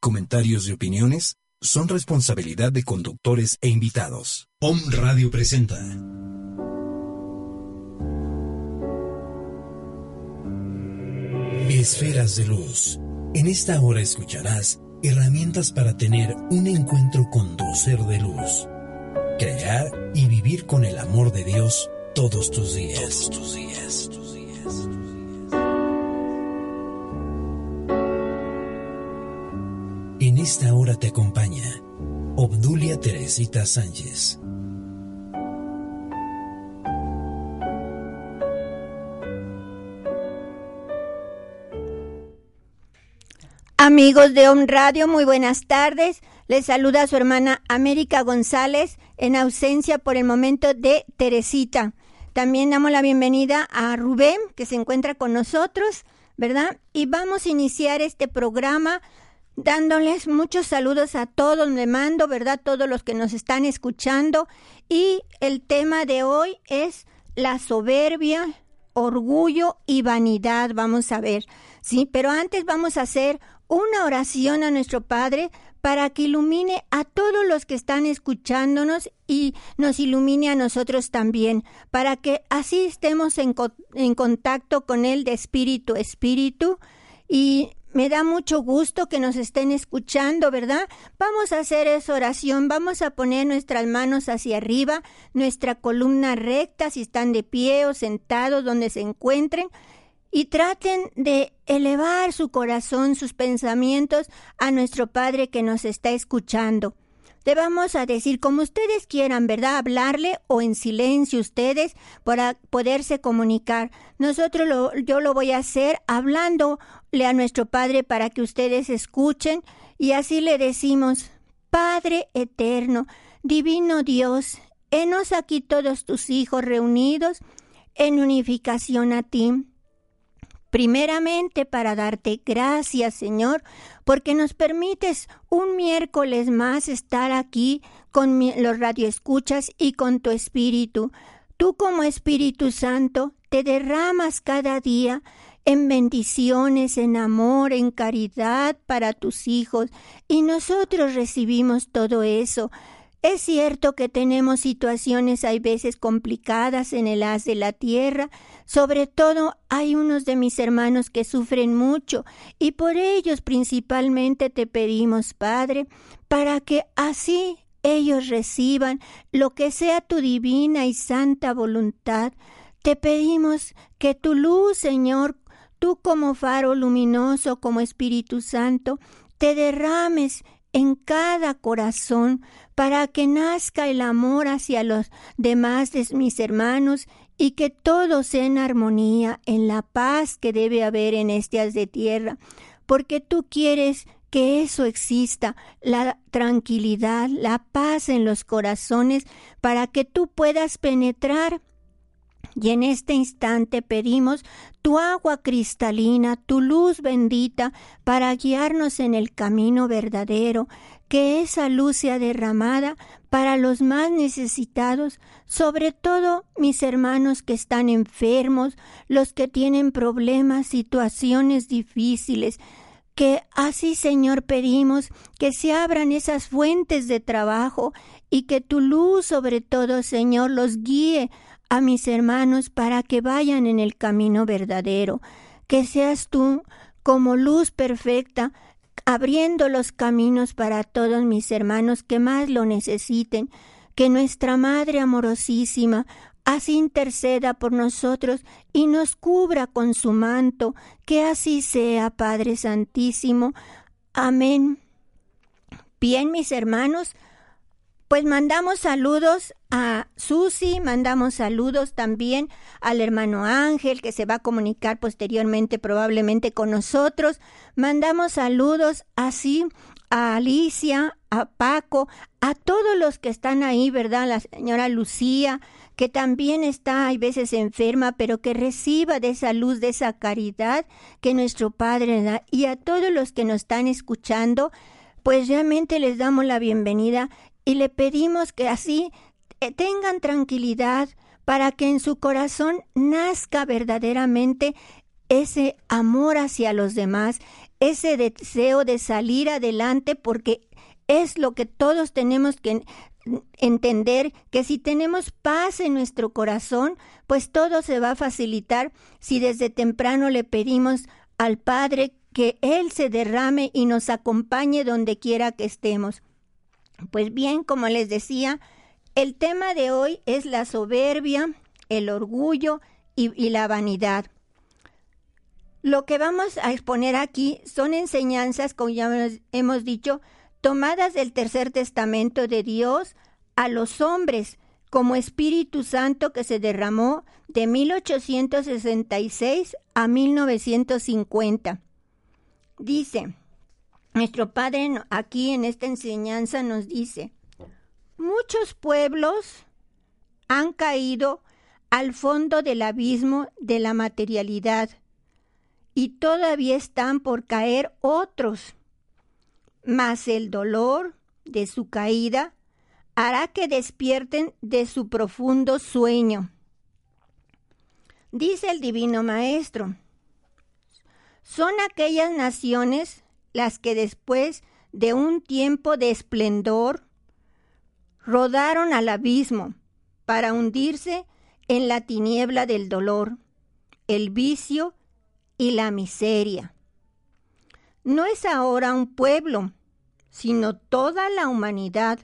Comentarios y opiniones son responsabilidad de conductores e invitados. Om Radio presenta. Esferas de luz. En esta hora escucharás herramientas para tener un encuentro con tu ser de luz. Crear y vivir con el amor de Dios todos tus días. Todos tus días. Tus días. Esta hora te acompaña Obdulia Teresita Sánchez. Amigos de Om Radio, muy buenas tardes. Les saluda su hermana América González en ausencia por el momento de Teresita. También damos la bienvenida a Rubén, que se encuentra con nosotros, ¿verdad? Y vamos a iniciar este programa dándoles muchos saludos a todos, me mando, ¿verdad? Todos los que nos están escuchando. Y el tema de hoy es la soberbia, orgullo y vanidad, vamos a ver, ¿sí? Pero antes vamos a hacer una oración a nuestro Padre para que ilumine a todos los que están escuchándonos y nos ilumine a nosotros también, para que así estemos en, en contacto con Él de espíritu a espíritu y me da mucho gusto que nos estén escuchando, ¿verdad? Vamos a hacer esa oración, vamos a poner nuestras manos hacia arriba, nuestra columna recta, si están de pie o sentados donde se encuentren, y traten de elevar su corazón, sus pensamientos a nuestro Padre que nos está escuchando. Le vamos a decir como ustedes quieran, ¿verdad? Hablarle o en silencio ustedes para poderse comunicar. Nosotros lo, yo lo voy a hacer hablándole a nuestro Padre para que ustedes escuchen y así le decimos, Padre eterno, divino Dios, henos aquí todos tus hijos reunidos en unificación a ti primeramente para darte gracias, Señor, porque nos permites un miércoles más estar aquí con los radioescuchas y con tu Espíritu. Tú como Espíritu Santo te derramas cada día en bendiciones, en amor, en caridad para tus hijos, y nosotros recibimos todo eso. Es cierto que tenemos situaciones hay veces complicadas en el haz de la tierra, sobre todo hay unos de mis hermanos que sufren mucho y por ellos principalmente te pedimos, Padre, para que así ellos reciban lo que sea tu divina y santa voluntad. Te pedimos que tu luz, Señor, tú como faro luminoso, como Espíritu Santo, te derrames en cada corazón para que nazca el amor hacia los demás de mis hermanos y que todo sea en armonía, en la paz que debe haber en este de tierra, porque tú quieres que eso exista, la tranquilidad, la paz en los corazones, para que tú puedas penetrar y en este instante pedimos tu agua cristalina, tu luz bendita, para guiarnos en el camino verdadero, que esa luz sea derramada para los más necesitados, sobre todo mis hermanos que están enfermos, los que tienen problemas, situaciones difíciles, que así, Señor, pedimos que se abran esas fuentes de trabajo y que tu luz, sobre todo, Señor, los guíe a mis hermanos para que vayan en el camino verdadero, que seas tú como luz perfecta, abriendo los caminos para todos mis hermanos que más lo necesiten, que nuestra Madre amorosísima así interceda por nosotros y nos cubra con su manto, que así sea, Padre Santísimo. Amén. Bien, mis hermanos, pues mandamos saludos a Susi, mandamos saludos también al hermano Ángel que se va a comunicar posteriormente probablemente con nosotros. Mandamos saludos así a Alicia, a Paco, a todos los que están ahí, ¿verdad? La señora Lucía, que también está hay veces enferma, pero que reciba de esa luz, de esa caridad que nuestro Padre da. Y a todos los que nos están escuchando, pues realmente les damos la bienvenida y le pedimos que así tengan tranquilidad para que en su corazón nazca verdaderamente ese amor hacia los demás, ese deseo de salir adelante porque es lo que todos tenemos que entender que si tenemos paz en nuestro corazón, pues todo se va a facilitar si desde temprano le pedimos al Padre que Él se derrame y nos acompañe donde quiera que estemos. Pues bien, como les decía, el tema de hoy es la soberbia, el orgullo y, la vanidad. Lo que vamos a exponer aquí son enseñanzas, como ya hemos dicho, tomadas del tercer testamento de Dios a los hombres como Espíritu Santo que se derramó de 1866 a 1950. Dice, nuestro Padre aquí en esta enseñanza nos dice, muchos pueblos han caído al fondo del abismo de la materialidad y todavía están por caer otros mas el dolor de su caída hará que despierten de su profundo sueño. Dice el Divino Maestro, son aquellas naciones las que después de un tiempo de esplendor rodaron al abismo para hundirse en la tiniebla del dolor, el vicio y la miseria. No es ahora un pueblo, sino toda la humanidad,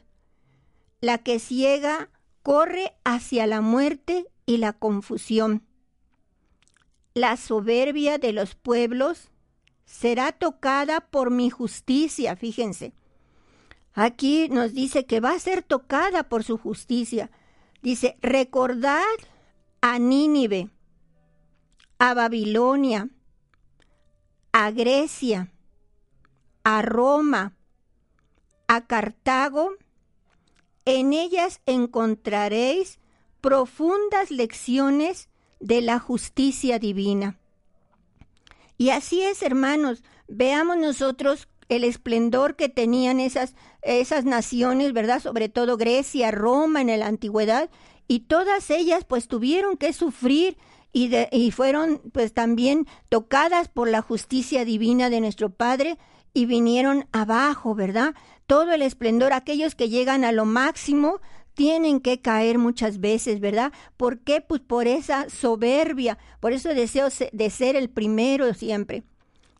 la que ciega corre hacia la muerte y la confusión. La soberbia de los pueblos será tocada por mi justicia, fíjense. Aquí nos dice que va a ser tocada por su justicia. Dice, recordad a Nínive, a Babilonia, a Grecia, a Roma, a Cartago, en ellas encontraréis profundas lecciones de la justicia divina. Y así es, hermanos, veamos nosotros el esplendor que tenían esas, esas naciones, ¿verdad? Sobre todo Grecia, Roma en la antigüedad, y todas ellas pues tuvieron que sufrir y, y fueron pues también tocadas por la justicia divina de nuestro Padre y vinieron abajo, ¿verdad? todo el esplendor, aquellos que llegan a lo máximo, tienen que caer muchas veces, ¿verdad? ¿Por qué? Pues por esa soberbia, por eso deseo de ser el primero siempre.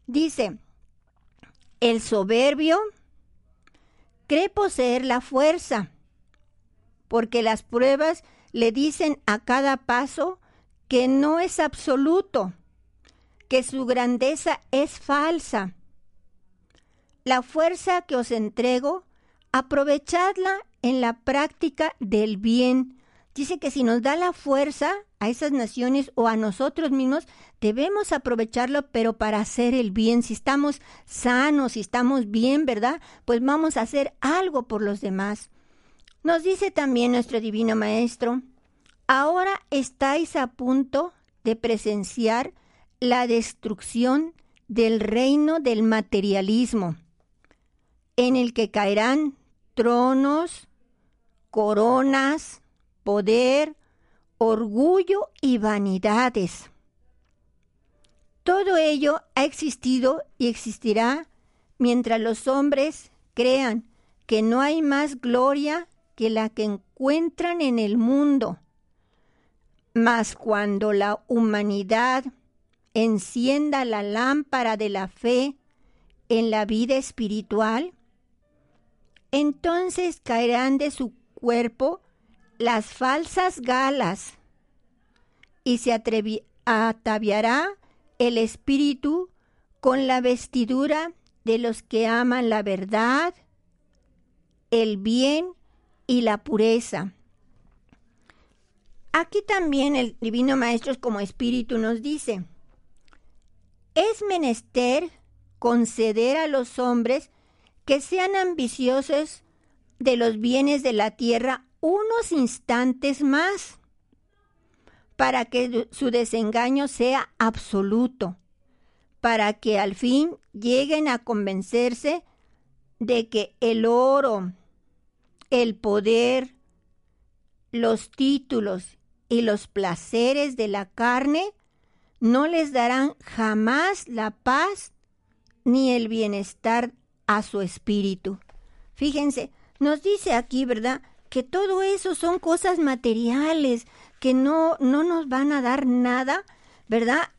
Dice, el soberbio cree poseer la fuerza, porque las pruebas le dicen a cada paso que no es absoluto, que su grandeza es falsa la fuerza que os entrego, aprovechadla en la práctica del bien. Dice que si nos da la fuerza a esas naciones o a nosotros mismos, debemos aprovecharlo, pero para hacer el bien. Si estamos sanos, si estamos bien, ¿verdad? Pues vamos a hacer algo por los demás. Nos dice también nuestro Divino Maestro, ahora estáis a punto de presenciar la destrucción del reino del materialismo en el que caerán tronos, coronas, poder, orgullo y vanidades. Todo ello ha existido y existirá mientras los hombres crean que no hay más gloria que la que encuentran en el mundo. Mas cuando la humanidad encienda la lámpara de la fe en la vida espiritual, entonces caerán de su cuerpo las falsas galas y se ataviará el espíritu con la vestidura de los que aman la verdad, el bien y la pureza. Aquí también el Divino Maestro como espíritu nos dice, es menester conceder a los hombres que sean ambiciosos de los bienes de la tierra unos instantes más, para que su desengaño sea absoluto, para que al fin lleguen a convencerse de que el oro, el poder, los títulos y los placeres de la carne no les darán jamás la paz ni el bienestar a su espíritu. Fíjense, nos dice aquí, ¿verdad? Que todo eso son cosas materiales, que no, no nos van a dar nada, ¿verdad?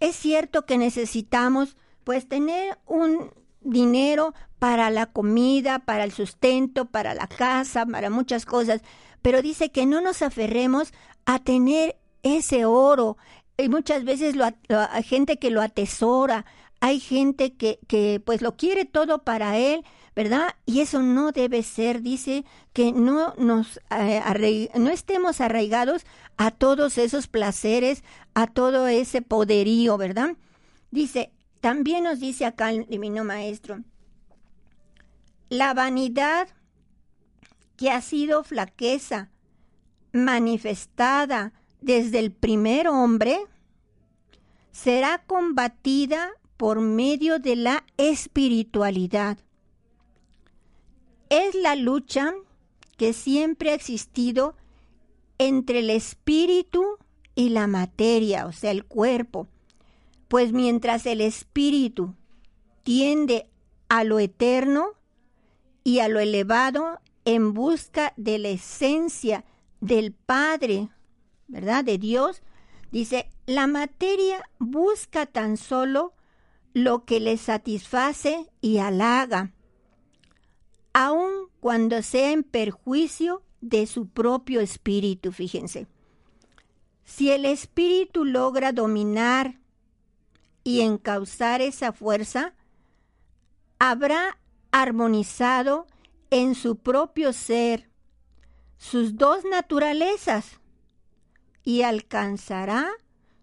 Es cierto que necesitamos pues tener un dinero para la comida, para el sustento, para la casa, para muchas cosas, pero dice que no nos aferremos a tener ese oro. Y muchas veces lo, hay gente que lo atesora, hay gente que, que pues lo quiere todo para él, ¿verdad? Y eso no debe ser, dice, que no nos eh, no estemos arraigados a todos esos placeres, a todo ese poderío, ¿verdad? Dice, también nos dice acá el divino maestro, la vanidad que ha sido flaqueza manifestada desde el primer hombre será combatida por medio de la espiritualidad es la lucha que siempre ha existido entre el espíritu y la materia, o sea, el cuerpo. Pues mientras el espíritu tiende a lo eterno y a lo elevado en busca de la esencia del Padre, ¿verdad? De Dios, dice, la materia busca tan solo lo que le satisface y halaga aun cuando sea en perjuicio de su propio espíritu, fíjense. Si el espíritu logra dominar y encauzar esa fuerza, habrá armonizado en su propio ser sus dos naturalezas y alcanzará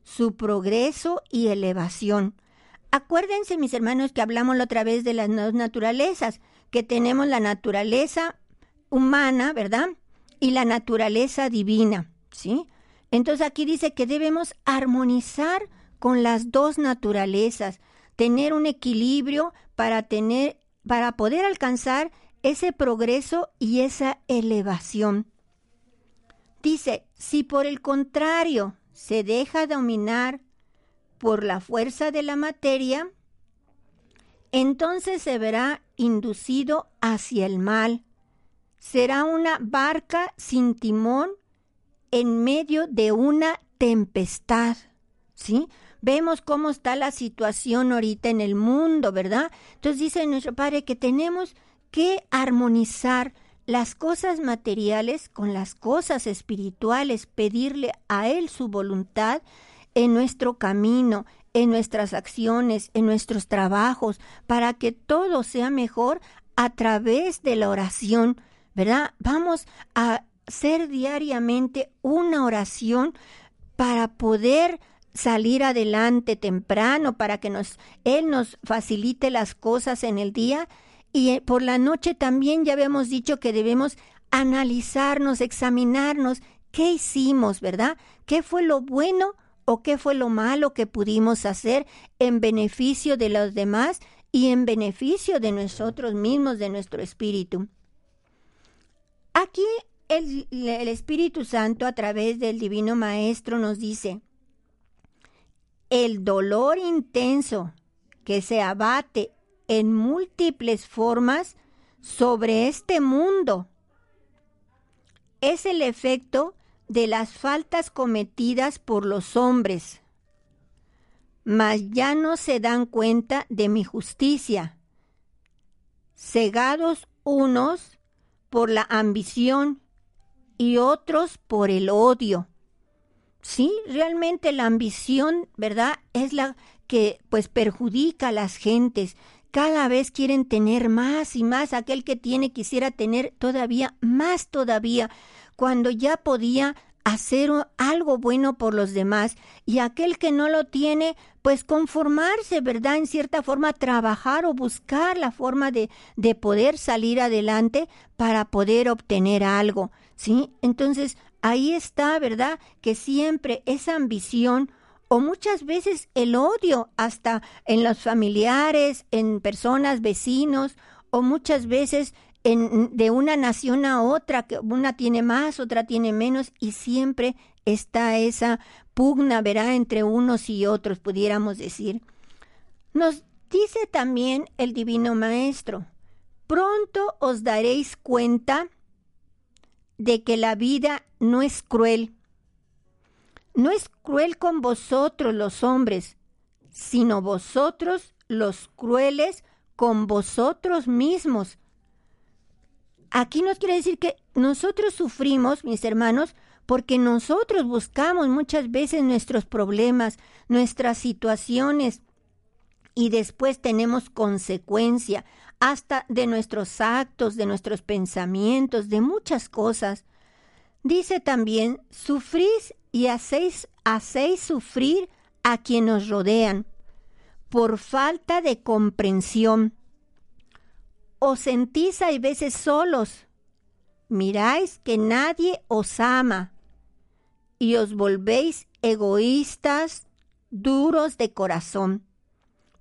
su progreso y elevación. Acuérdense, mis hermanos, que hablamos la otra vez de las dos naturalezas que tenemos la naturaleza humana, ¿verdad? Y la naturaleza divina, ¿sí? Entonces aquí dice que debemos armonizar con las dos naturalezas, tener un equilibrio para tener para poder alcanzar ese progreso y esa elevación. Dice, si por el contrario se deja dominar por la fuerza de la materia, entonces se verá inducido hacia el mal. Será una barca sin timón en medio de una tempestad. ¿Sí? Vemos cómo está la situación ahorita en el mundo, ¿verdad? Entonces dice nuestro Padre que tenemos que armonizar las cosas materiales con las cosas espirituales, pedirle a Él su voluntad en nuestro camino, en nuestras acciones, en nuestros trabajos, para que todo sea mejor a través de la oración, ¿verdad? Vamos a hacer diariamente una oración para poder salir adelante temprano, para que nos, Él nos facilite las cosas en el día. Y eh, por la noche también ya habíamos dicho que debemos analizarnos, examinarnos, qué hicimos, ¿verdad? ¿Qué fue lo bueno qué fue lo malo que pudimos hacer en beneficio de los demás y en beneficio de nosotros mismos, de nuestro espíritu. Aquí el, el, Espíritu Santo a través del Divino Maestro nos dice, el dolor intenso que se abate en múltiples formas sobre este mundo es el efecto de las faltas cometidas por los hombres, mas ya no se dan cuenta de mi justicia, cegados unos por la ambición y otros por el odio. Sí, realmente la ambición, ¿verdad? Es la que pues perjudica a las gentes. Cada vez quieren tener más y más. Aquel que tiene quisiera tener todavía más todavía cuando ya podía hacer algo bueno por los demás y aquel que no lo tiene, pues conformarse, ¿verdad? En cierta forma, trabajar o buscar la forma de, de poder salir adelante para poder obtener algo, ¿sí? Entonces, ahí está, ¿verdad? Que siempre esa ambición o muchas veces el odio hasta en los familiares, en personas, vecinos, o muchas veces de una nación a otra, que una tiene más, otra tiene menos, y siempre está esa pugna, verá, entre unos y otros, pudiéramos decir. Nos Dice también el Divino Maestro, pronto os daréis cuenta de que la vida no es cruel. No es cruel con vosotros los hombres, sino vosotros los crueles con vosotros mismos. Aquí nos quiere decir que nosotros sufrimos, mis hermanos, porque nosotros buscamos muchas veces nuestros problemas, nuestras situaciones, y después tenemos consecuencia hasta de nuestros actos, de nuestros pensamientos, de muchas cosas. Dice también, sufrís y hacéis, hacéis sufrir a quienes nos rodean por falta de comprensión. Os sentís hay veces solos. Miráis que nadie os ama y os volvéis egoístas, duros de corazón.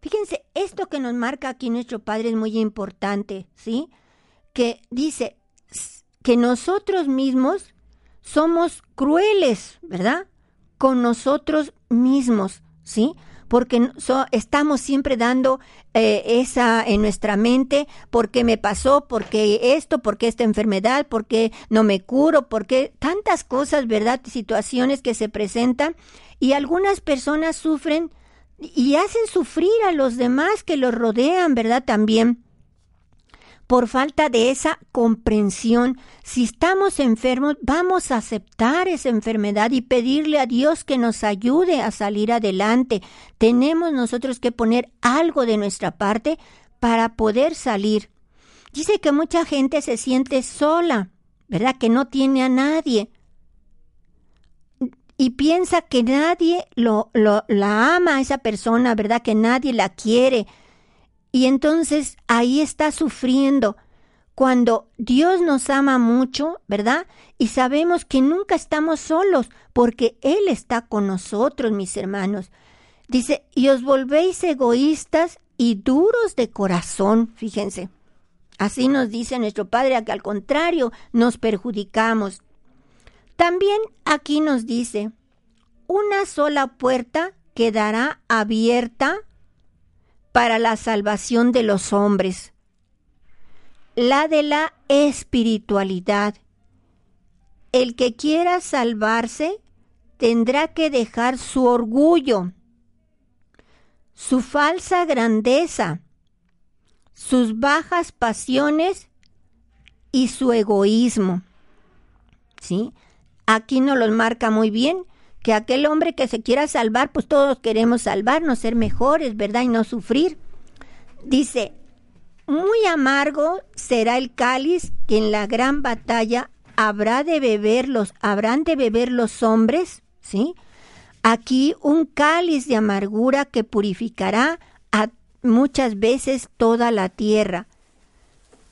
Fíjense, esto que nos marca aquí nuestro Padre es muy importante, ¿sí? Que dice que nosotros mismos somos crueles, ¿verdad? Con nosotros mismos, ¿sí? Porque estamos siempre dando eh, esa en nuestra mente, ¿por qué me pasó? ¿Por qué esto? ¿Por qué esta enfermedad? ¿Por qué no me curo? ¿Por qué tantas cosas, verdad? Situaciones que se presentan y algunas personas sufren y hacen sufrir a los demás que los rodean, ¿verdad? También por falta de esa comprensión. Si estamos enfermos, vamos a aceptar esa enfermedad y pedirle a Dios que nos ayude a salir adelante. Tenemos nosotros que poner algo de nuestra parte para poder salir. Dice que mucha gente se siente sola, ¿verdad? Que no tiene a nadie y piensa que nadie lo, la ama a esa persona, ¿verdad? Que nadie la quiere. Y entonces ahí está sufriendo. Cuando Dios nos ama mucho, ¿verdad? Y sabemos que nunca estamos solos, porque Él está con nosotros, mis hermanos. Dice, y os volvéis egoístas y duros de corazón, fíjense. Así nos dice nuestro Padre, que al contrario nos perjudicamos. También aquí nos dice, una sola puerta quedará abierta para la salvación de los hombres, la de la espiritualidad. El que quiera salvarse tendrá que dejar su orgullo, su falsa grandeza, sus bajas pasiones y su egoísmo. ¿Sí? Aquí nos los marca muy bien, que aquel hombre que se quiera salvar, pues todos queremos salvarnos, ser mejores, ¿verdad? Y no sufrir. Dice, muy amargo será el cáliz que en la gran batalla habrá de beber los, habrán de beber los hombres, ¿sí? Aquí un cáliz de amargura que purificará a muchas veces toda la tierra.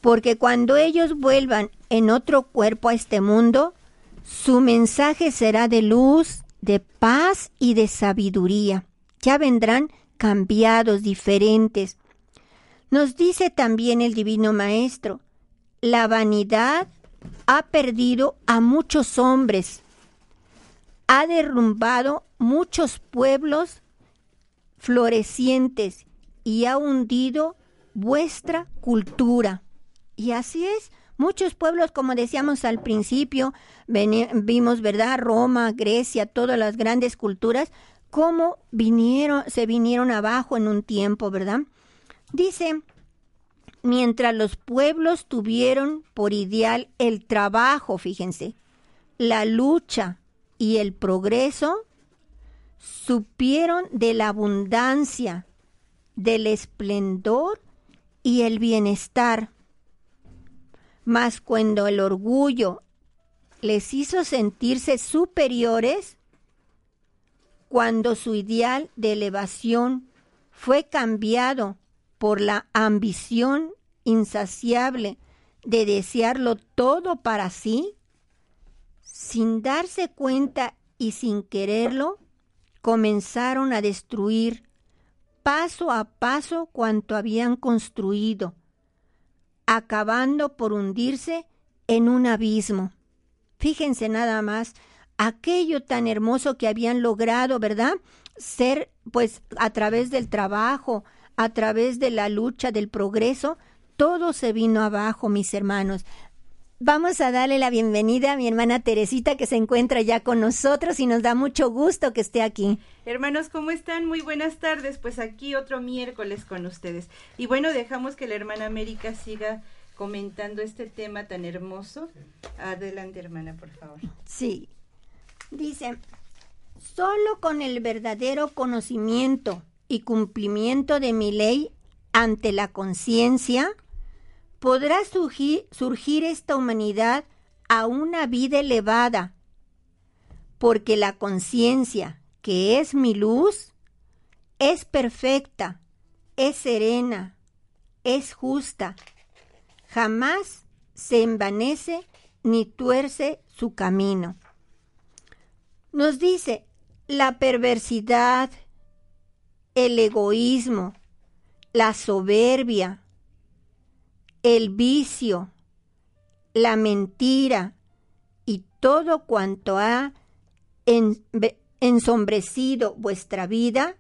Porque cuando ellos vuelvan en otro cuerpo a este mundo, su mensaje será de luz, de paz y de sabiduría. Ya vendrán cambiados, diferentes. Nos dice también el Divino Maestro, la vanidad ha perdido a muchos hombres, ha derrumbado muchos pueblos florecientes y ha hundido vuestra cultura. Y así es, Muchos pueblos, como decíamos al principio, vimos, ¿verdad? Roma, Grecia, todas las grandes culturas, cómo vinieron, se vinieron abajo en un tiempo, ¿verdad? Dice, mientras los pueblos tuvieron por ideal el trabajo, fíjense, la lucha y el progreso, supieron de la abundancia, del esplendor y el bienestar. Mas cuando el orgullo les hizo sentirse superiores, cuando su ideal de elevación fue cambiado por la ambición insaciable de desearlo todo para sí, sin darse cuenta y sin quererlo, comenzaron a destruir paso a paso cuanto habían construido, acabando por hundirse en un abismo. Fíjense nada más aquello tan hermoso que habían logrado, ¿verdad? Ser, pues, a través del trabajo, a través de la lucha del progreso, todo se vino abajo, mis hermanos. Vamos a darle la bienvenida a mi hermana Teresita que se encuentra ya con nosotros y nos da mucho gusto que esté aquí. Hermanos, ¿cómo están? Muy buenas tardes. Pues aquí otro miércoles con ustedes. Y bueno, dejamos que la hermana América siga comentando este tema tan hermoso. Adelante, hermana, por favor. Sí. Dice, solo con el verdadero conocimiento y cumplimiento de mi ley ante la conciencia, podrá surgir, esta humanidad a una vida elevada, porque la conciencia, que es mi luz, es perfecta, es serena, es justa, jamás se envanece ni tuerce su camino. Nos dice, la perversidad, el egoísmo, la soberbia, el vicio, la mentira y todo cuanto ha ensombrecido vuestra vida,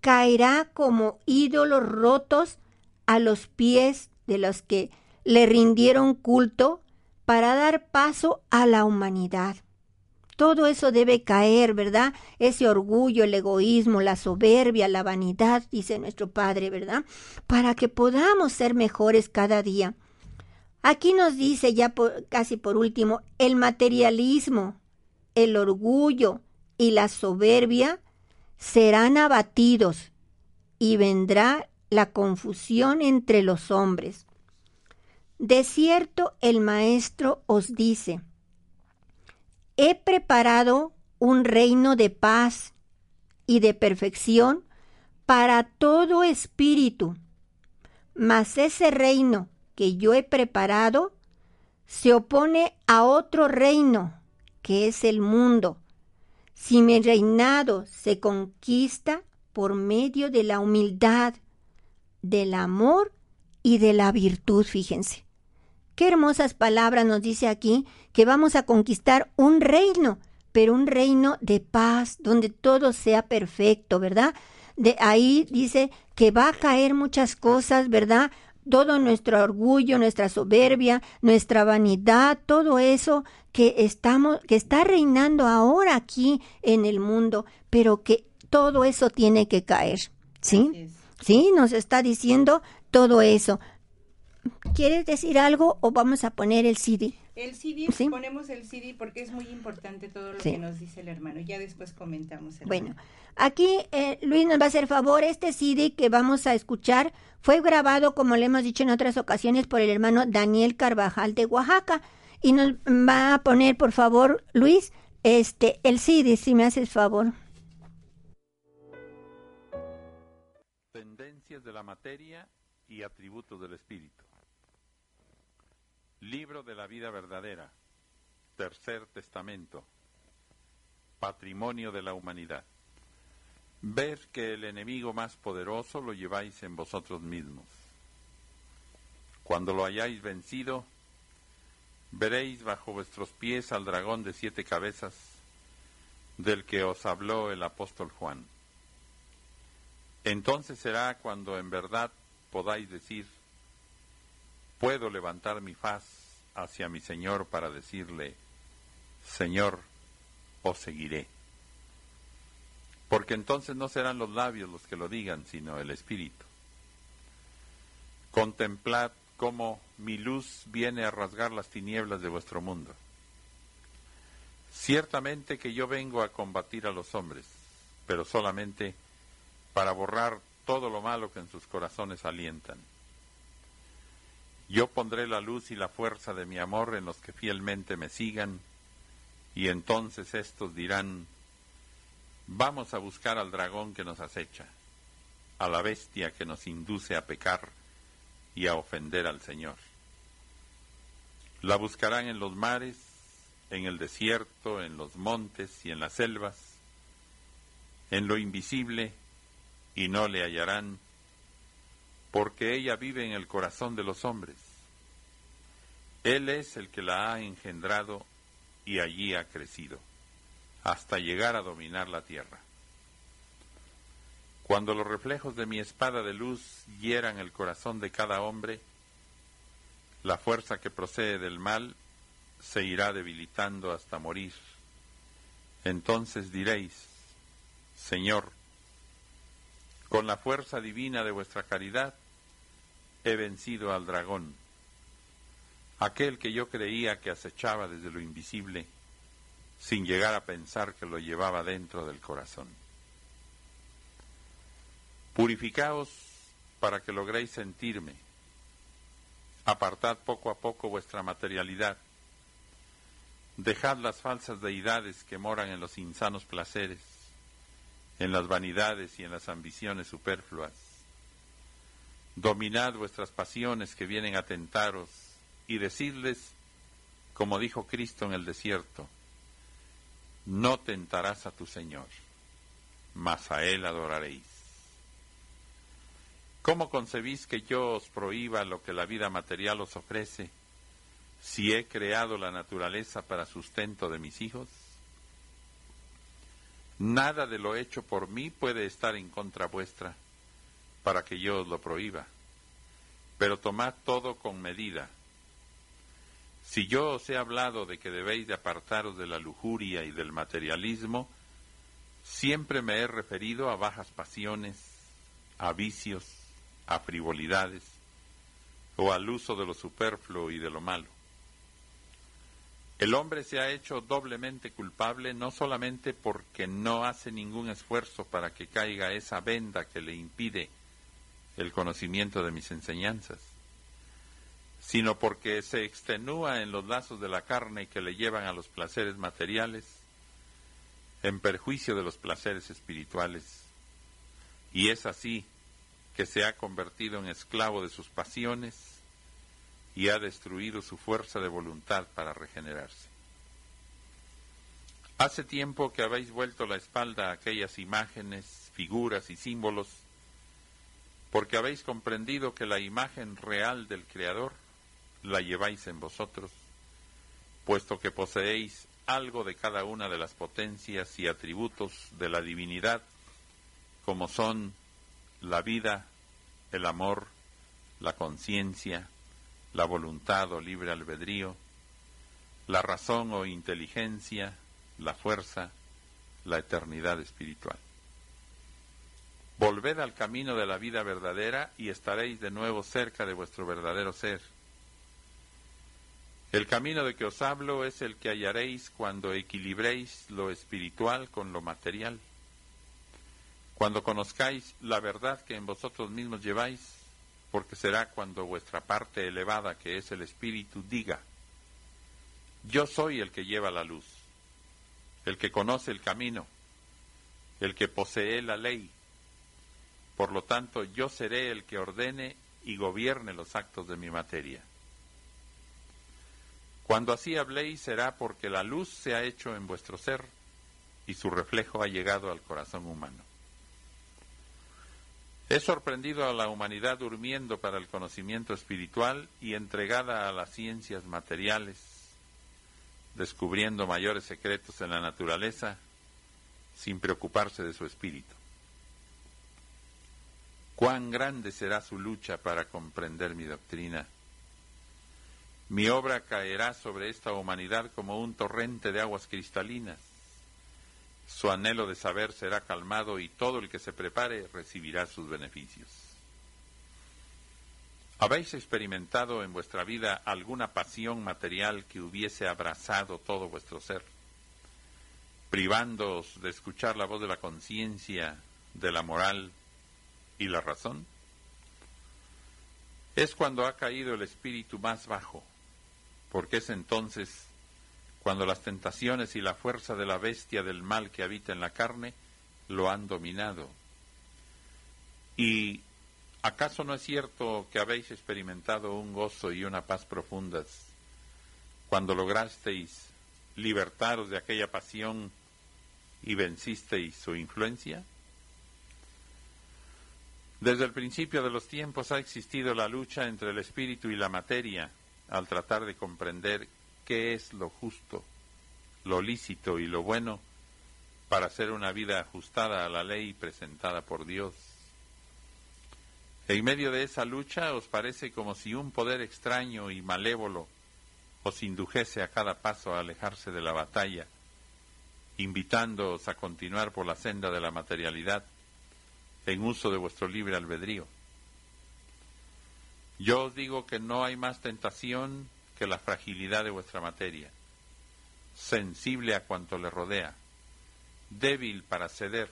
caerá como ídolos rotos a los pies de los que le rindieron culto para dar paso a la humanidad. Todo eso debe caer, ¿verdad? Ese orgullo, el egoísmo, la soberbia, la vanidad, dice nuestro Padre, ¿verdad? Para que podamos ser mejores cada día. Aquí nos dice ya casi por último, el materialismo, el orgullo y la soberbia serán abatidos y vendrá la confusión entre los hombres. De cierto el Maestro os dice, he preparado un reino de paz y de perfección para todo espíritu, mas ese reino que yo he preparado se opone a otro reino, que es el mundo. Si mi reinado se conquista por medio de la humildad, del amor y de la virtud, fíjense. Qué hermosas palabras nos dice aquí que vamos a conquistar un reino, pero un reino de paz, donde todo sea perfecto, ¿verdad? De ahí dice que va a caer muchas cosas, ¿verdad? Todo nuestro orgullo, nuestra soberbia, nuestra vanidad, todo eso que estamos, que está reinando ahora aquí en el mundo, pero que todo eso tiene que caer, ¿sí? Sí, nos está diciendo todo eso. ¿Quieres decir algo o vamos a poner el CD? El CD, ponemos el CD porque es muy importante todo lo que nos dice el hermano. Ya después comentamos. Bueno, aquí eh, Luis nos va a hacer favor. Este CD que vamos a escuchar fue grabado, como le hemos dicho en otras ocasiones, por el hermano Daniel Carvajal de Oaxaca. Y nos va a poner, por favor, Luis, este, el CD, si me haces favor. Tendencias de la materia y atributos del espíritu. Libro de la vida verdadera. Tercer testamento. Patrimonio de la humanidad. Ver que el enemigo más poderoso lo lleváis en vosotros mismos. Cuando lo hayáis vencido, veréis bajo vuestros pies al dragón de siete cabezas, del que os habló el apóstol Juan. Entonces será cuando en verdad podáis decir, puedo levantar mi faz hacia mi Señor para decirle, Señor, os seguiré. Porque entonces no serán los labios los que lo digan, sino el Espíritu. Contemplad cómo mi luz viene a rasgar las tinieblas de vuestro mundo. Ciertamente que yo vengo a combatir a los hombres, pero solamente para borrar todo lo malo que en sus corazones alientan yo pondré la luz y la fuerza de mi amor en los que fielmente me sigan, y entonces estos dirán, vamos a buscar al dragón que nos acecha, a la bestia que nos induce a pecar y a ofender al Señor. La buscarán en los mares, en el desierto, en los montes y en las selvas, en lo invisible, y no le hallarán, porque ella vive en el corazón de los hombres. Él es el que la ha engendrado y allí ha crecido, hasta llegar a dominar la tierra. Cuando los reflejos de mi espada de luz hieran el corazón de cada hombre, la fuerza que procede del mal se irá debilitando hasta morir. Entonces diréis, Señor, con la fuerza divina de vuestra caridad, he vencido al dragón, aquel que yo creía que acechaba desde lo invisible, sin llegar a pensar que lo llevaba dentro del corazón. Purificaos para que logréis sentirme. Apartad poco a poco vuestra materialidad. Dejad las falsas deidades que moran en los insanos placeres, en las vanidades y en las ambiciones superfluas. Dominad vuestras pasiones que vienen a tentaros y decidles, como dijo Cristo en el desierto, no tentarás a tu Señor, mas a Él adoraréis. ¿Cómo concebís que yo os prohíba lo que la vida material os ofrece, si he creado la naturaleza para sustento de mis hijos? Nada de lo hecho por mí puede estar en contra vuestra, para que yo os lo prohíba. Pero tomad todo con medida. Si yo os he hablado de que debéis de apartaros de la lujuria y del materialismo, siempre me he referido a bajas pasiones, a vicios, a frivolidades o al uso de lo superfluo y de lo malo. El hombre se ha hecho doblemente culpable no solamente porque no hace ningún esfuerzo para que caiga esa venda que le impide el conocimiento de mis enseñanzas, sino porque se extenúa en los lazos de la carne que le llevan a los placeres materiales en perjuicio de los placeres espirituales. Y es así que se ha convertido en esclavo de sus pasiones y ha destruido su fuerza de voluntad para regenerarse. Hace tiempo que habéis vuelto la espalda a aquellas imágenes, figuras y símbolos, porque habéis comprendido que la imagen real del Creador la lleváis en vosotros, puesto que poseéis algo de cada una de las potencias y atributos de la divinidad, como son la vida, el amor, la conciencia, la voluntad o libre albedrío, la razón o inteligencia, la fuerza, la eternidad espiritual. Volved al camino de la vida verdadera y estaréis de nuevo cerca de vuestro verdadero ser. El camino de que os hablo es el que hallaréis cuando equilibréis lo espiritual con lo material. Cuando conozcáis la verdad que en vosotros mismos lleváis, porque será cuando vuestra parte elevada, que es el Espíritu, diga, yo soy el que lleva la luz, el que conoce el camino, el que posee la ley. Por lo tanto, yo seré el que ordene y gobierne los actos de mi materia. Cuando así habléis será porque la luz se ha hecho en vuestro ser y su reflejo ha llegado al corazón humano. He sorprendido a la humanidad durmiendo para el conocimiento espiritual y entregada a las ciencias materiales, descubriendo mayores secretos en la naturaleza sin preocuparse de su espíritu. Cuán grande será su lucha para comprender mi doctrina. Mi obra caerá sobre esta humanidad como un torrente de aguas cristalinas su anhelo de saber será calmado y todo el que se prepare recibirá sus beneficios. ¿Habéis experimentado en vuestra vida alguna pasión material que hubiese abrazado todo vuestro ser, privándoos de escuchar la voz de la conciencia, de la moral y la razón? Es cuando ha caído el espíritu más bajo, porque es entonces cuando las tentaciones y la fuerza de la bestia del mal que habita en la carne lo han dominado. ¿Y acaso no es cierto que habéis experimentado un gozo y una paz profundas cuando lograsteis libertaros de aquella pasión y vencisteis su influencia? Desde el principio de los tiempos ha existido la lucha entre el espíritu y la materia al tratar de comprender qué es lo justo, lo lícito y lo bueno para hacer una vida ajustada a la ley presentada por Dios. En medio de esa lucha os parece como si un poder extraño y malévolo os indujese a cada paso a alejarse de la batalla, invitándoos a continuar por la senda de la materialidad en uso de vuestro libre albedrío. Yo os digo que no hay más tentación que la fragilidad de vuestra materia, sensible a cuanto le rodea, débil para ceder,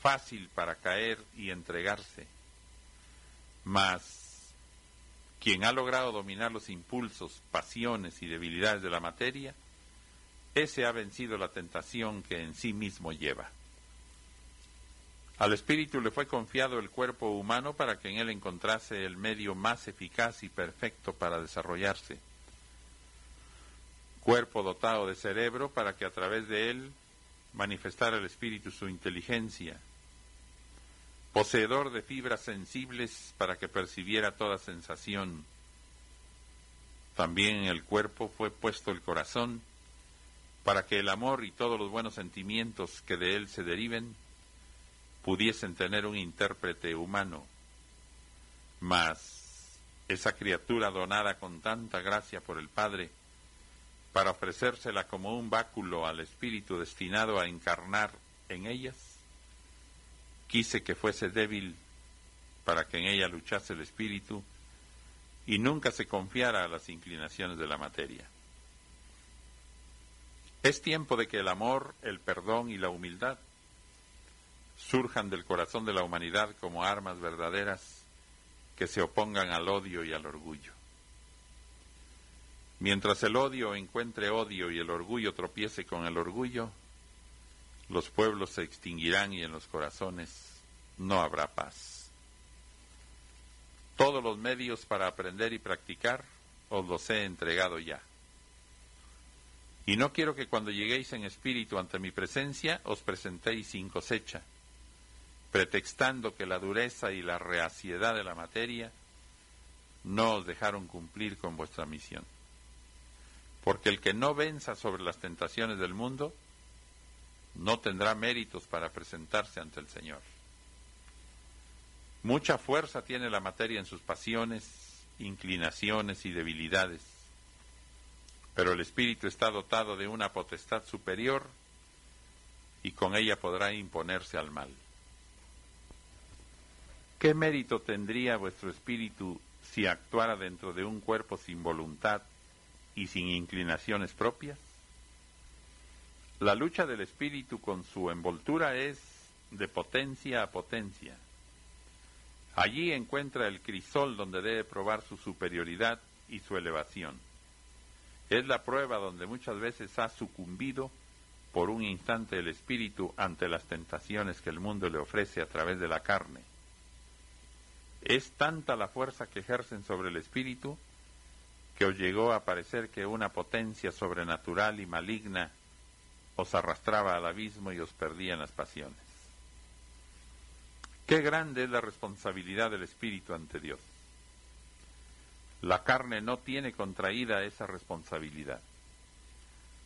fácil para caer y entregarse. Mas quien ha logrado dominar los impulsos, pasiones y debilidades de la materia, ese ha vencido la tentación que en sí mismo lleva. Al espíritu le fue confiado el cuerpo humano para que en él encontrase el medio más eficaz y perfecto para desarrollarse. Cuerpo dotado de cerebro para que a través de él manifestara el espíritu su inteligencia. Poseedor de fibras sensibles para que percibiera toda sensación. También en el cuerpo fue puesto el corazón para que el amor y todos los buenos sentimientos que de él se deriven pudiesen tener un intérprete humano, mas esa criatura donada con tanta gracia por el Padre, para ofrecérsela como un báculo al Espíritu destinado a encarnar en ellas, quise que fuese débil para que en ella luchase el Espíritu y nunca se confiara a las inclinaciones de la materia. Es tiempo de que el amor, el perdón y la humildad surjan del corazón de la humanidad como armas verdaderas que se opongan al odio y al orgullo. Mientras el odio encuentre odio y el orgullo tropiece con el orgullo, los pueblos se extinguirán y en los corazones no habrá paz. Todos los medios para aprender y practicar os los he entregado ya. Y no quiero que cuando lleguéis en espíritu ante mi presencia os presentéis sin cosecha, pretextando que la dureza y la reaciedad de la materia no os dejaron cumplir con vuestra misión. Porque el que no venza sobre las tentaciones del mundo no tendrá méritos para presentarse ante el Señor. Mucha fuerza tiene la materia en sus pasiones, inclinaciones y debilidades, pero el espíritu está dotado de una potestad superior y con ella podrá imponerse al mal. ¿Qué mérito tendría vuestro espíritu si actuara dentro de un cuerpo sin voluntad y sin inclinaciones propias? La lucha del espíritu con su envoltura es de potencia a potencia. Allí encuentra el crisol donde debe probar su superioridad y su elevación. Es la prueba donde muchas veces ha sucumbido por un instante el espíritu ante las tentaciones que el mundo le ofrece a través de la carne es tanta la fuerza que ejercen sobre el espíritu que os llegó a parecer que una potencia sobrenatural y maligna os arrastraba al abismo y os perdía en las pasiones. Qué grande es la responsabilidad del espíritu ante Dios. La carne no tiene contraída esa responsabilidad.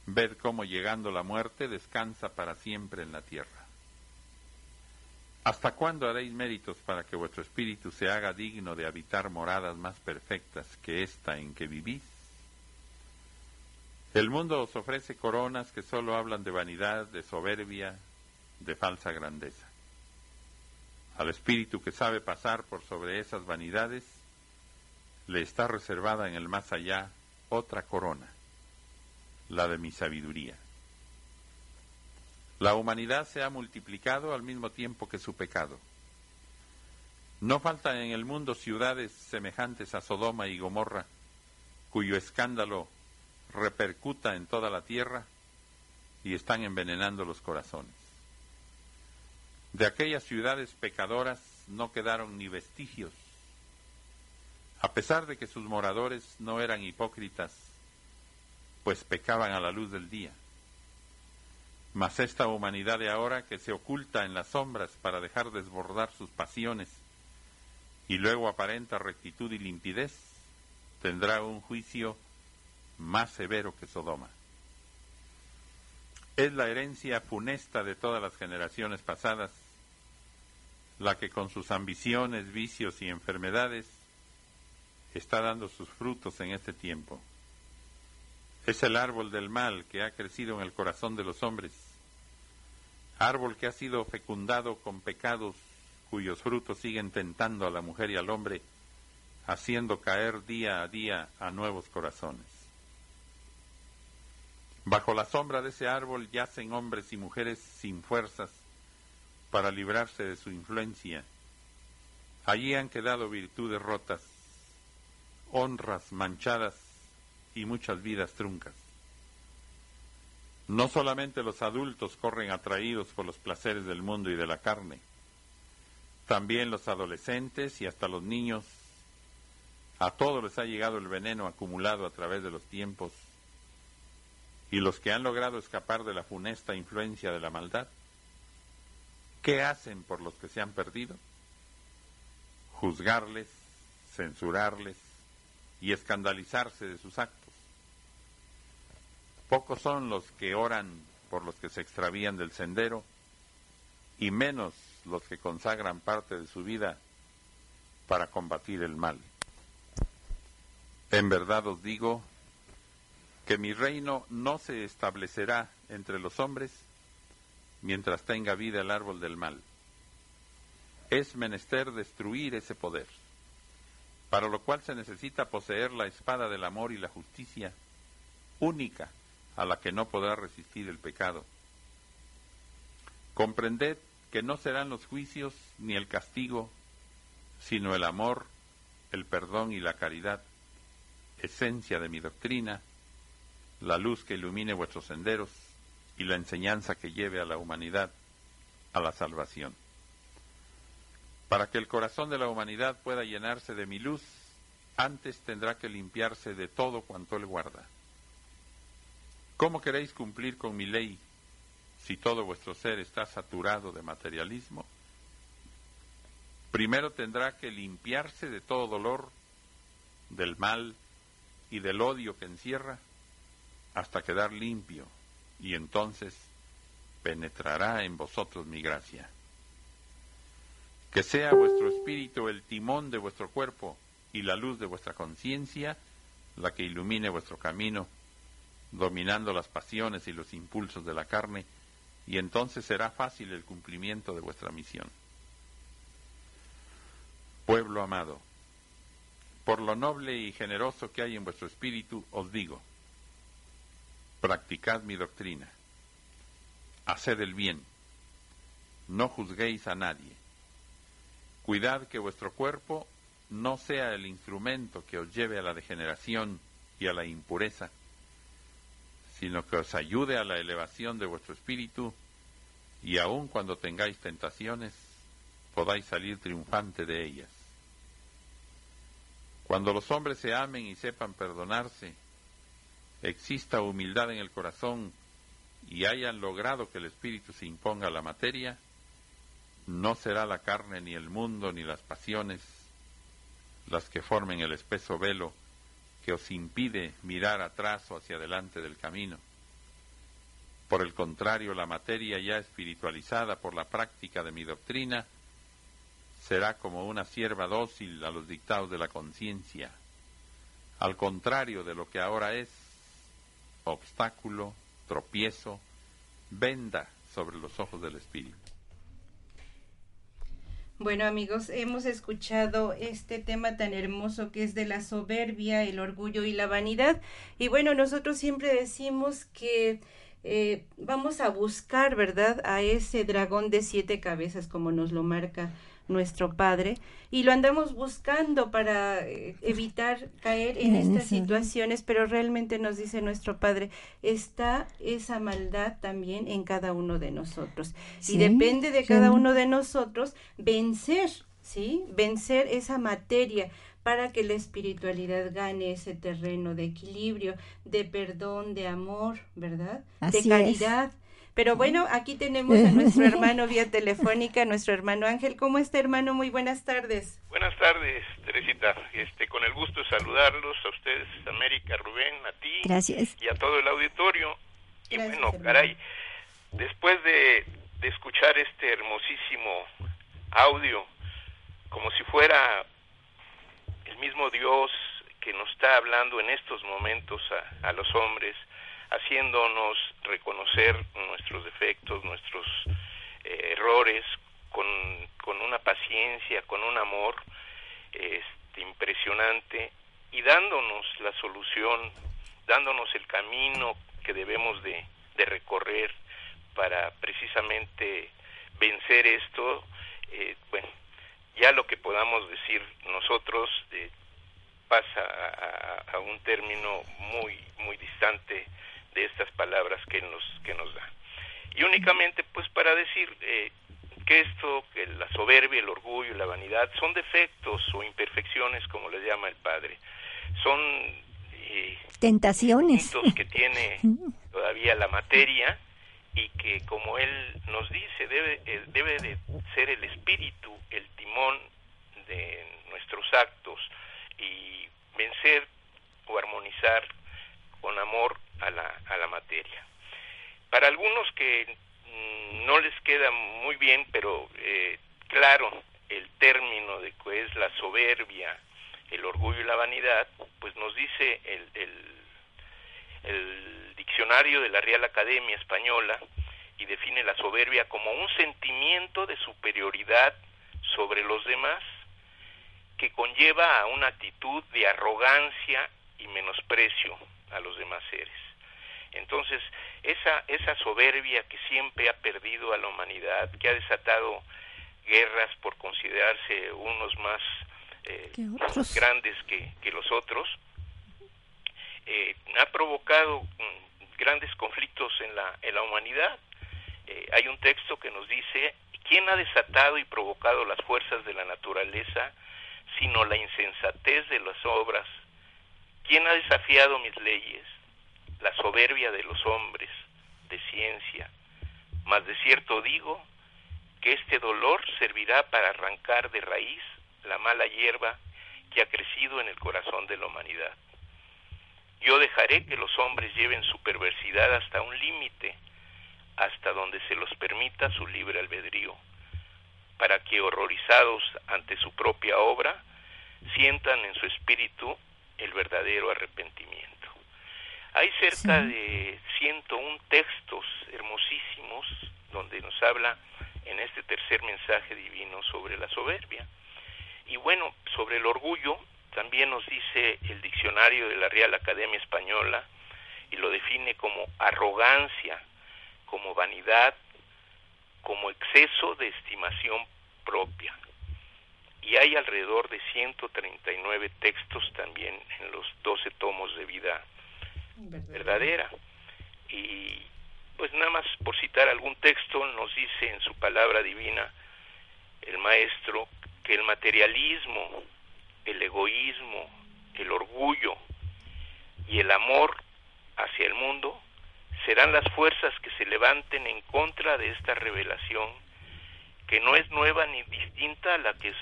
Ved cómo llegando la muerte descansa para siempre en la tierra. ¿Hasta cuándo haréis méritos para que vuestro espíritu se haga digno de habitar moradas más perfectas que esta en que vivís? El mundo os ofrece coronas que sólo hablan de vanidad, de soberbia, de falsa grandeza. Al espíritu que sabe pasar por sobre esas vanidades, le está reservada en el más allá otra corona, la de mi sabiduría. La humanidad se ha multiplicado al mismo tiempo que su pecado. No faltan en el mundo ciudades semejantes a Sodoma y Gomorra, cuyo escándalo repercuta en toda la tierra y están envenenando los corazones. De aquellas ciudades pecadoras no quedaron ni vestigios, a pesar de que sus moradores no eran hipócritas, pues pecaban a la luz del día. Mas esta humanidad de ahora que se oculta en las sombras para dejar desbordar sus pasiones y luego aparenta rectitud y limpidez, tendrá un juicio más severo que Sodoma. Es la herencia funesta de todas las generaciones pasadas, la que con sus ambiciones, vicios y enfermedades está dando sus frutos en este tiempo. Es el árbol del mal que ha crecido en el corazón de los hombres, árbol que ha sido fecundado con pecados cuyos frutos siguen tentando a la mujer y al hombre, haciendo caer día a día a nuevos corazones. Bajo la sombra de ese árbol yacen hombres y mujeres sin fuerzas para librarse de su influencia. Allí han quedado virtudes rotas, honras manchadas y muchas vidas truncas. No solamente los adultos corren atraídos por los placeres del mundo y de la carne, también los adolescentes y hasta los niños, a todos les ha llegado el veneno acumulado a través de los tiempos, y los que han logrado escapar de la funesta influencia de la maldad, ¿qué hacen por los que se han perdido? Juzgarles, censurarles y escandalizarse de sus actos. Pocos son los que oran por los que se extravían del sendero y menos los que consagran parte de su vida para combatir el mal. En verdad os digo que mi reino no se establecerá entre los hombres mientras tenga vida el árbol del mal. Es menester destruir ese poder, para lo cual se necesita poseer la espada del amor y la justicia, única a la que no podrá resistir el pecado. Comprended que no serán los juicios ni el castigo, sino el amor, el perdón y la caridad, esencia de mi doctrina, la luz que ilumine vuestros senderos y la enseñanza que lleve a la humanidad a la salvación. Para que el corazón de la humanidad pueda llenarse de mi luz, antes tendrá que limpiarse de todo cuanto él guarda. ¿Cómo queréis cumplir con mi ley si todo vuestro ser está saturado de materialismo? Primero tendrá que limpiarse de todo dolor, del mal y del odio que encierra, hasta quedar limpio, y entonces penetrará en vosotros mi gracia. Que sea vuestro espíritu el timón de vuestro cuerpo y la luz de vuestra conciencia la que ilumine vuestro camino dominando las pasiones y los impulsos de la carne, y entonces será fácil el cumplimiento de vuestra misión. Pueblo amado, por lo noble y generoso que hay en vuestro espíritu, os digo, practicad mi doctrina, haced el bien, no juzguéis a nadie, cuidad que vuestro cuerpo no sea el instrumento que os lleve a la degeneración y a la impureza, sino que os ayude a la elevación de vuestro espíritu y aun cuando tengáis tentaciones, podáis salir triunfante de ellas. Cuando los hombres se amen y sepan perdonarse, exista humildad en el corazón y hayan logrado que el espíritu se imponga a la materia, no será la carne ni el mundo ni las pasiones las que formen el espeso velo que os impide mirar atrás o hacia adelante del camino. Por el contrario, la materia ya espiritualizada por la práctica de mi doctrina será como una sierva dócil a los dictados de la conciencia, al contrario de lo que ahora es obstáculo, tropiezo, venda sobre los ojos del espíritu. Bueno amigos, hemos escuchado este tema tan hermoso que es de la soberbia, el orgullo y la vanidad. Y bueno, nosotros siempre decimos que eh, vamos a buscar, ¿verdad?, a ese dragón de siete cabezas, como nos lo marca nuestro Padre, y lo andamos buscando para eh, evitar caer en estas situaciones, pero realmente nos dice nuestro Padre, está esa maldad también en cada uno de nosotros. y depende de cada uno de nosotros vencer, ¿sí? Vencer esa materia para que la espiritualidad gane ese terreno de equilibrio, de perdón, de amor, ¿verdad? de caridad. Pero bueno, aquí tenemos a nuestro hermano vía telefónica, nuestro hermano Ángel. ¿Cómo está, hermano? Muy buenas tardes. Buenas tardes, Teresita. Este, con el gusto de saludarlos a ustedes, América, Rubén, a ti. Gracias. Y a todo el auditorio. Y bueno, caray, después de, de escuchar este hermosísimo audio, como si fuera el mismo Dios que nos está hablando en estos momentos a, a los hombres, haciéndonos reconocer nuestros defectos, nuestros eh, errores, con, con, una paciencia, con un amor este, impresionante y dándonos la solución, dándonos el camino que debemos de, de recorrer para precisamente vencer esto, eh, bueno, ya lo que podamos decir nosotros eh, pasa a, a, un término muy muy distante de estas palabras que nos que nos da. Y únicamente pues para decir eh, que esto que la soberbia el orgullo la vanidad son defectos o imperfecciones como le llama el padre. Son eh, tentaciones. que tiene todavía la materia y que como él nos dice debe eh, debe de ser el espíritu el timón de nuestros actos y vencer o armonizar con amor a la, a la materia. Para algunos que mm, no les queda muy bien, pero eh, claro, el término de que es la soberbia, el orgullo y la vanidad, pues nos dice el, el, el diccionario de la Real Academia Española y define la soberbia como un sentimiento de superioridad sobre los demás que conlleva a una actitud de arrogancia y menosprecio a los demás seres. Entonces, esa, esa soberbia que siempre ha perdido a la humanidad, que ha desatado guerras por considerarse unos más eh, grandes que, que, los otros, eh, ha provocado mm, grandes conflictos en la, en la humanidad. Eh, hay un texto que nos dice, ¿quién ha desatado y provocado las fuerzas de la naturaleza sino la insensatez de las obras. ¿Quién ha desafiado mis leyes? La soberbia de los hombres, de ciencia. Mas de cierto digo que este dolor servirá para arrancar de raíz la mala hierba que ha crecido en el corazón de la humanidad. Yo dejaré que los hombres lleven su perversidad hasta un límite, hasta donde se los permita su libre albedrío para que horrorizados ante su propia obra, sientan en su espíritu el verdadero arrepentimiento. Hay cerca de 101 textos hermosísimos donde nos habla en este tercer mensaje divino sobre la soberbia. Y bueno, sobre el orgullo también nos dice el diccionario de la Real Academia Española y lo define como arrogancia, como vanidad, como exceso de estimación propia. Y hay alrededor de 139 textos también en los 12 tomos de vida verdadera. Y pues nada más por citar algún texto, nos dice en su palabra divina el maestro que el materialismo, el egoísmo, el orgullo y el amor hacia el mundo serán las fuerzas que se levanten en contra de esta revelación, que no es nueva ni distinta a la que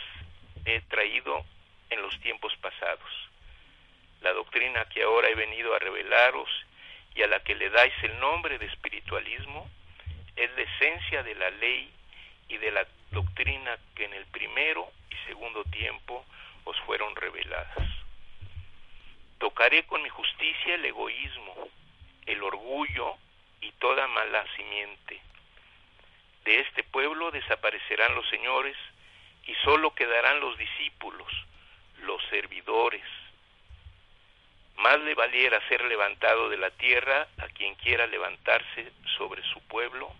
he traído en los tiempos pasados. La doctrina que ahora he venido a revelaros y a la que le dais el nombre de espiritualismo es la esencia de la ley y de la doctrina que en el primero y segundo tiempo os fueron reveladas. Tocaré con mi justicia el egoísmo, el orgullo y toda mala simiente. De este pueblo desaparecerán los señores y sólo quedarán los discípulos, los servidores. Más le valiera ser levantado de la tierra a quien quiera levantarse sobre su pueblo,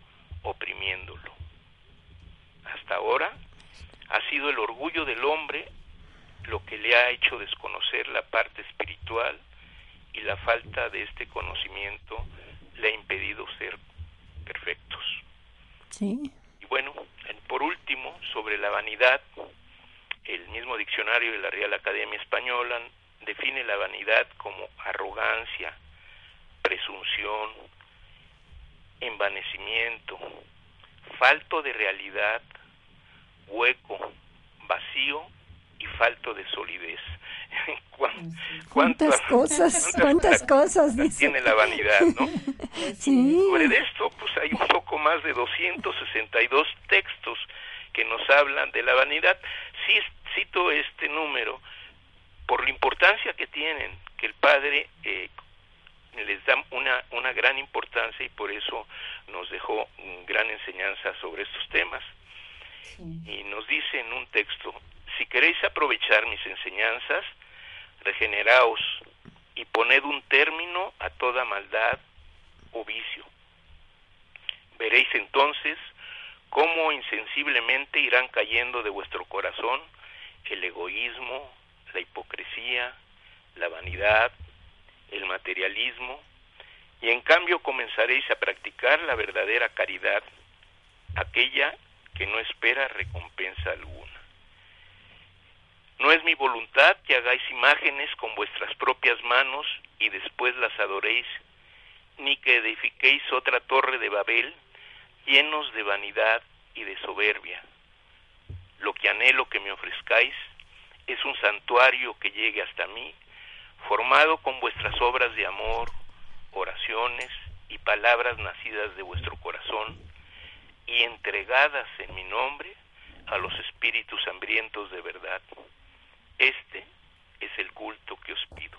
oprimiéndolo. Hasta ahora ha sido el orgullo del hombre lo que le ha hecho desconocer la parte espiritual y la falta de este conocimiento le ha impedido ser perfectos. Sí. Y bueno, por último, sobre la vanidad, el mismo diccionario de la Real Academia Española define la vanidad como arrogancia, presunción, envanecimiento, falto de realidad, hueco, vacío y falto de solidez. ¿Cuántas, cosas, cuántas, cosas tiene la vanidad, ¿no? Sí. Sobre esto, pues hay un poco más de 262 textos que nos hablan de la vanidad. Sí cito este número por la importancia que tienen, que el Padre eh, les da una, una gran importancia y por eso nos dejó gran enseñanza sobre estos temas. Y nos dice en un texto, si queréis aprovechar mis enseñanzas, regeneraos y poned un término a toda maldad o vicio. Veréis entonces cómo insensiblemente irán cayendo de vuestro corazón el egoísmo, la hipocresía, la vanidad, el materialismo, y en cambio comenzaréis a practicar la verdadera caridad, aquella que no espera recompensa alguna. No es mi voluntad que hagáis imágenes con vuestras propias manos y después las adoréis, ni que edifiquéis otra torre de Babel llenos de vanidad y de soberbia. Lo que anhelo que me ofrezcáis es un santuario que llegue hasta mí, formado con vuestras obras de amor, oraciones y palabras nacidas de vuestro corazón y entregadas en mi nombre a los espíritus hambrientos de verdad. Este es el culto que os pido.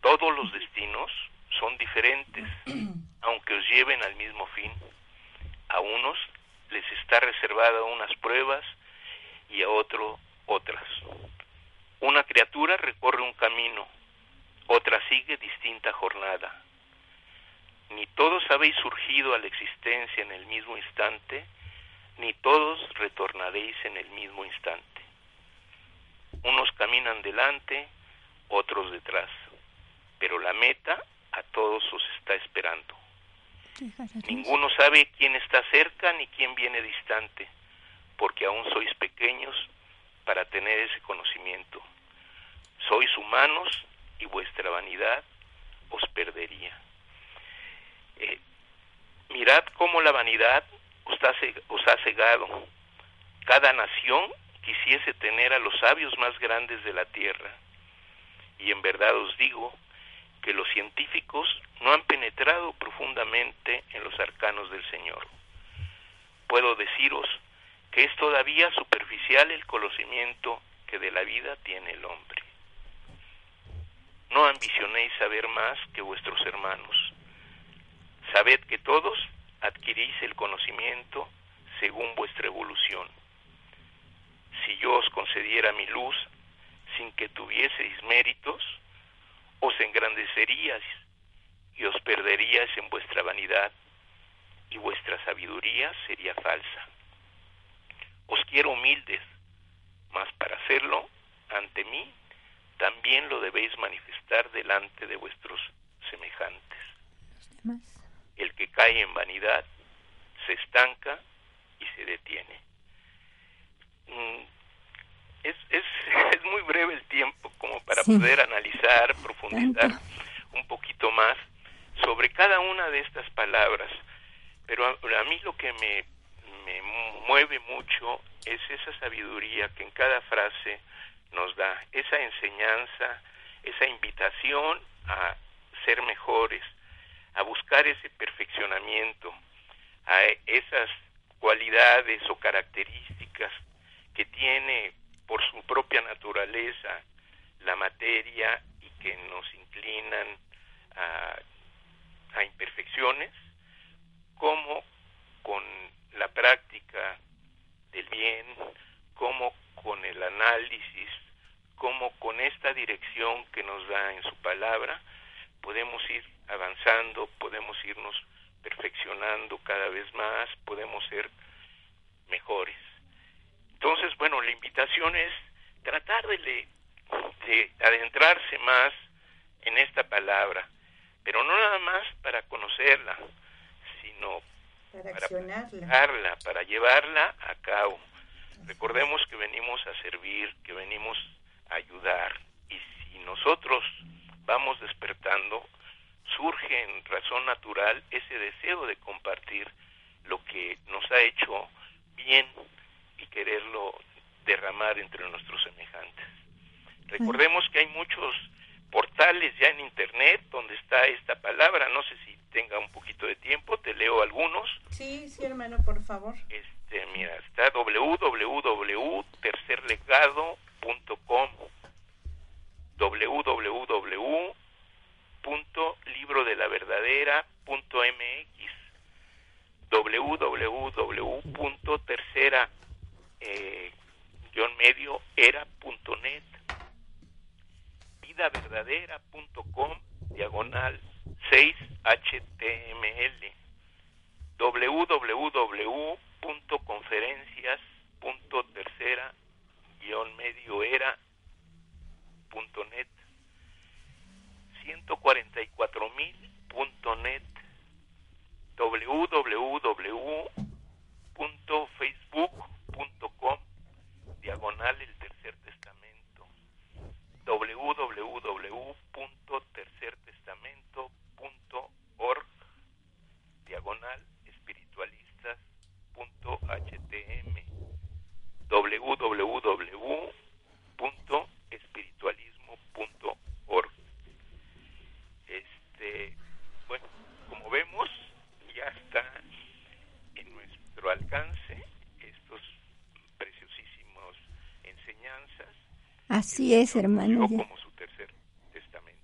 Todos los destinos son diferentes, aunque os lleven al mismo fin. A unos les está reservada unas pruebas y a otro otras. Una criatura recorre un camino, otra sigue distinta jornada. Ni todos habéis surgido a la existencia en el mismo instante, ni todos retornaréis en el mismo instante. Unos caminan delante, otros detrás, pero la meta a todos os está esperando. Ninguno sabe quién está cerca ni quién viene distante, porque aún sois pequeños para tener ese conocimiento. Sois humanos y vuestra vanidad os perdería. Eh, mirad cómo la vanidad os ha cegado. Cada nación quisiese tener a los sabios más grandes de la tierra. Y en verdad os digo que los científicos no han penetrado profundamente en los arcanos del Señor. Puedo deciros que es todavía superficial el conocimiento que de la vida tiene el hombre. No ambicionéis saber más que vuestros hermanos. Sabed que todos adquirís el conocimiento según vuestra evolución. Si yo os concediera mi luz sin que tuvieseis méritos, os engrandeceríais y os perderíais en vuestra vanidad y vuestra sabiduría sería falsa. Os quiero humildes, mas para hacerlo ante mí también lo debéis manifestar delante de vuestros semejantes. El que cae en vanidad se estanca y se detiene. Es, es, es muy breve el tiempo como para poder analizar, profundizar un poquito más sobre cada una de estas palabras, pero a, mí lo que me, me mueve mucho es esa sabiduría que en cada frase nos da, esa enseñanza, esa invitación a ser mejores, a buscar ese perfeccionamiento, a esas cualidades o características que tiene por su propia naturaleza la materia y que nos inclinan a, imperfecciones, como con la práctica del bien, como con el análisis, como con esta dirección que nos da en su palabra, podemos ir avanzando, podemos irnos perfeccionando cada vez más, podemos ser mejores. Entonces, bueno, la invitación es tratar de, de adentrarse más en esta palabra, pero no nada más para conocerla, sino para, para para llevarla a cabo. Recordemos que venimos a servir, que venimos a ayudar, y si nosotros vamos despertando, surge en razón natural ese deseo de compartir lo que nos ha hecho bien y quererlo derramar entre nuestros semejantes. Recordemos que hay muchos portales ya en internet donde está esta palabra, no sé si tenga un poquito de tiempo, te leo algunos Sí, sí, hermano, por favor. Este, mira, está www.tercerlegado.com www.librodelaverdadera.mx www.tercera eh, medio era.net vidaverdadera.com diagonal 6html www.conferencias.tercera medio era punto net. 144 mil punto net. Www.facebook.com diagonal el tercer testamento. www.tercertestamento.org diagonal espiritualistas.htm www.espiritualismo.org Este, bueno, como vemos, ya está en nuestro alcance estos preciosísimos enseñanzas. Así es, hermano. Como su tercer testamento.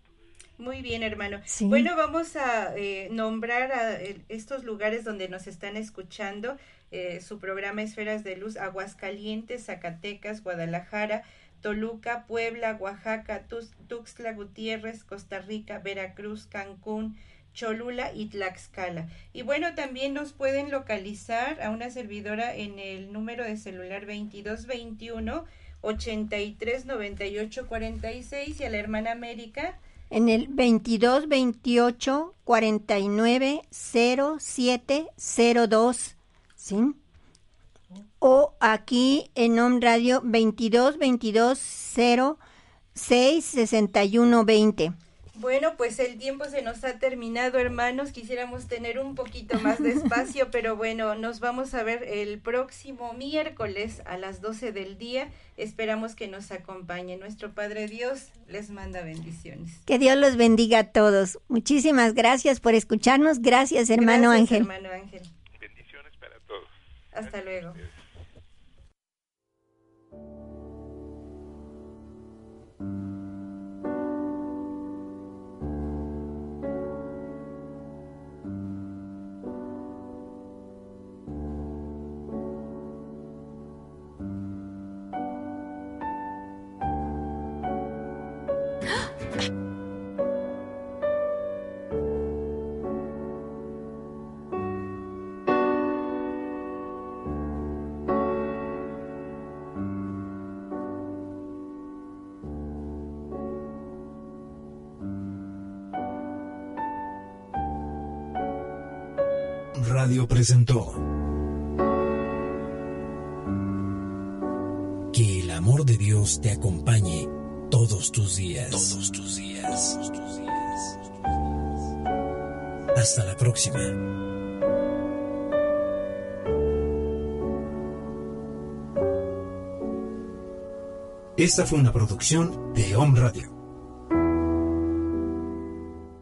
Muy bien, hermano. Bueno, vamos a eh, nombrar a estos lugares donde nos están escuchando. Eh, su programa Esferas de Luz, Aguascalientes, Zacatecas, Guadalajara, Toluca, Puebla, Oaxaca, Tuxtla Gutiérrez, Costa Rica, Veracruz, Cancún, Cholula y Tlaxcala. Y bueno, también nos pueden localizar a una servidora en el número de celular 2221 839846 y a la hermana América en el 2228 490702 ¿sí? O aquí en Home Radio 22 22 06 61 20. Bueno, pues el tiempo se nos ha terminado, hermanos. Quisiéramos tener un poquito más de espacio, pero bueno, nos vamos a ver el próximo miércoles a las 12 del día. Esperamos que nos acompañe. Nuestro Padre Dios les manda bendiciones. Que Dios los bendiga a todos. Muchísimas gracias por escucharnos. Gracias, hermano gracias, Ángel. Hermano Ángel. Bendiciones para todos. Hasta luego. Presentó Que el amor de Dios te acompañe todos tus días. Todos tus días. Todos tus días. Hasta la próxima. Esta fue una producción de Home Radio.